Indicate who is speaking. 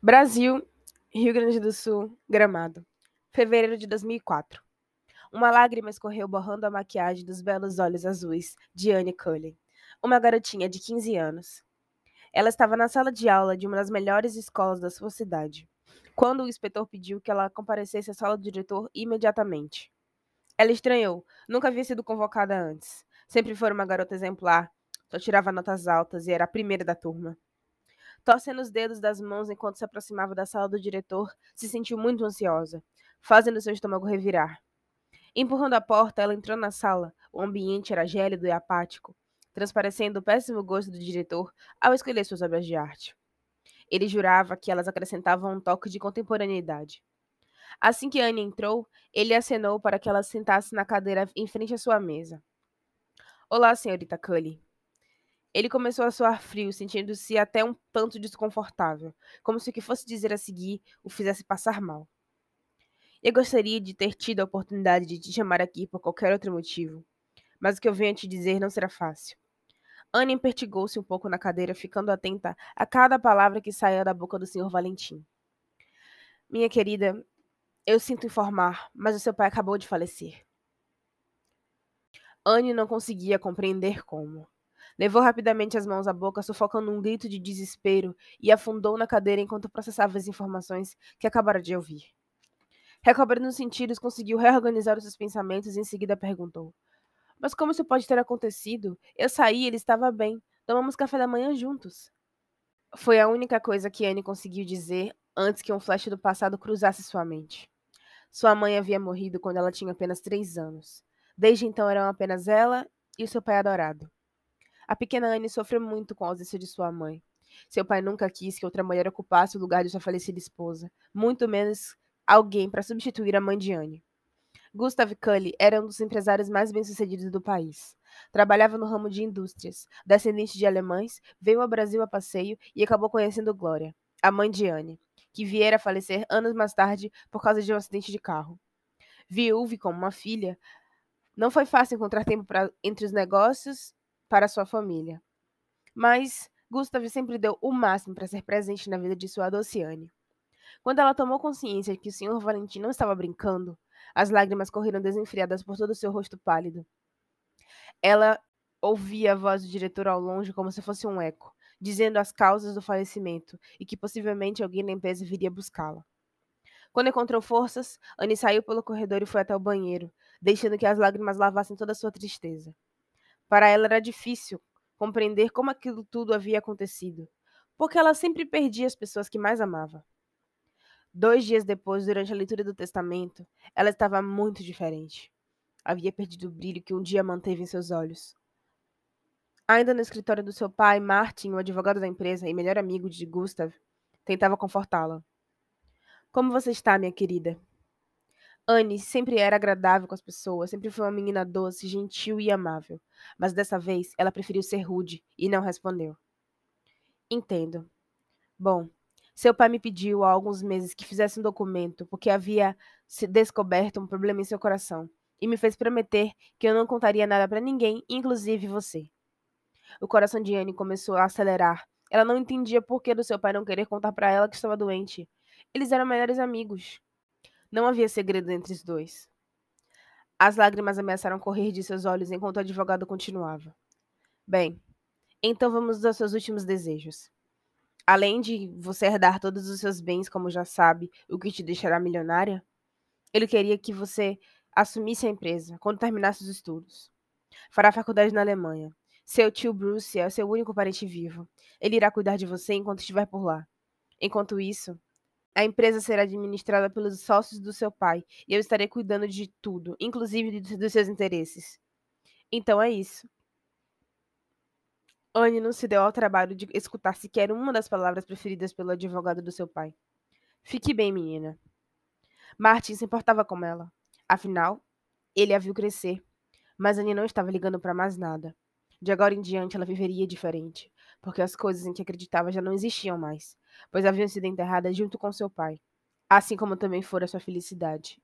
Speaker 1: Brasil, Rio Grande do Sul, Gramado. Fevereiro de 2004. Uma lágrima escorreu borrando a maquiagem dos belos olhos azuis de Anne Cullen, uma garotinha de 15 anos. Ela estava na sala de aula de uma das melhores escolas da sua cidade, quando o inspetor pediu que ela comparecesse à sala do diretor imediatamente. Ela estranhou, nunca havia sido convocada antes. Sempre foi uma garota exemplar, só tirava notas altas e era a primeira da turma. Torcendo os dedos das mãos enquanto se aproximava da sala do diretor, se sentiu muito ansiosa, fazendo seu estômago revirar. Empurrando a porta, ela entrou na sala. O ambiente era gélido e apático, transparecendo o péssimo gosto do diretor ao escolher suas obras de arte. Ele jurava que elas acrescentavam um toque de contemporaneidade. Assim que Anne entrou, ele acenou para que ela sentasse na cadeira em frente à sua mesa. Olá, senhorita Cully. Ele começou a soar frio, sentindo-se até um tanto desconfortável, como se o que fosse dizer a seguir o fizesse passar mal. Eu gostaria de ter tido a oportunidade de te chamar aqui por qualquer outro motivo, mas o que eu venho a te dizer não será fácil. Anne empertigou-se um pouco na cadeira, ficando atenta a cada palavra que saía da boca do Sr. Valentim. Minha querida, eu sinto informar, mas o seu pai acabou de falecer. Anne não conseguia compreender como. Levou rapidamente as mãos à boca, sufocando um grito de desespero, e afundou na cadeira enquanto processava as informações que acabara de ouvir. Recobrando os sentidos, conseguiu reorganizar os seus pensamentos e em seguida perguntou: Mas como isso pode ter acontecido? Eu saí, ele estava bem. Tomamos café da manhã juntos. Foi a única coisa que Anne conseguiu dizer antes que um flash do passado cruzasse sua mente. Sua mãe havia morrido quando ela tinha apenas três anos. Desde então eram apenas ela e seu pai adorado. A pequena Anne sofreu muito com a ausência de sua mãe. Seu pai nunca quis que outra mulher ocupasse o lugar de sua falecida esposa, muito menos alguém para substituir a mãe de Anne. Gustav Cully era um dos empresários mais bem-sucedidos do país. Trabalhava no ramo de indústrias. Descendente de alemães, veio ao Brasil a passeio e acabou conhecendo Glória, a mãe de Anne, que viera a falecer anos mais tarde por causa de um acidente de carro. Viúve como uma filha, não foi fácil encontrar tempo pra, entre os negócios para sua família. Mas Gustav sempre deu o máximo para ser presente na vida de sua Adociane. Quando ela tomou consciência de que o Sr. Valentim não estava brincando, as lágrimas correram desenfreadas por todo o seu rosto pálido. Ela ouvia a voz do diretor ao longe como se fosse um eco, dizendo as causas do falecimento e que possivelmente alguém da empresa viria buscá-la. Quando encontrou forças, Anne saiu pelo corredor e foi até o banheiro, deixando que as lágrimas lavassem toda a sua tristeza. Para ela era difícil compreender como aquilo tudo havia acontecido, porque ela sempre perdia as pessoas que mais amava. Dois dias depois, durante a leitura do testamento, ela estava muito diferente. Havia perdido o brilho que um dia manteve em seus olhos. Ainda no escritório do seu pai, Martin, o advogado da empresa e melhor amigo de Gustav, tentava confortá-la. Como você está, minha querida? Anne sempre era agradável com as pessoas, sempre foi uma menina doce, gentil e amável. Mas dessa vez ela preferiu ser rude e não respondeu. Entendo. Bom, seu pai me pediu há alguns meses que fizesse um documento porque havia se descoberto um problema em seu coração e me fez prometer que eu não contaria nada para ninguém, inclusive você. O coração de Anne começou a acelerar. Ela não entendia por que do seu pai não querer contar para ela que estava doente. Eles eram melhores amigos. Não havia segredo entre os dois. As lágrimas ameaçaram correr de seus olhos enquanto o advogado continuava. Bem, então vamos aos seus últimos desejos. Além de você herdar todos os seus bens, como já sabe, o que te deixará milionária, ele queria que você assumisse a empresa quando terminasse os estudos. Fará faculdade na Alemanha. Seu tio Bruce é seu único parente vivo. Ele irá cuidar de você enquanto estiver por lá. Enquanto isso, a empresa será administrada pelos sócios do seu pai e eu estarei cuidando de tudo, inclusive dos seus interesses. Então é isso. Anne não se deu ao trabalho de escutar sequer uma das palavras preferidas pelo advogado do seu pai. Fique bem, menina. Martin se importava com ela. Afinal, ele a viu crescer. Mas Anne não estava ligando para mais nada. De agora em diante, ela viveria diferente, porque as coisas em que acreditava já não existiam mais pois haviam sido enterradas junto com seu pai, assim como também fora sua felicidade.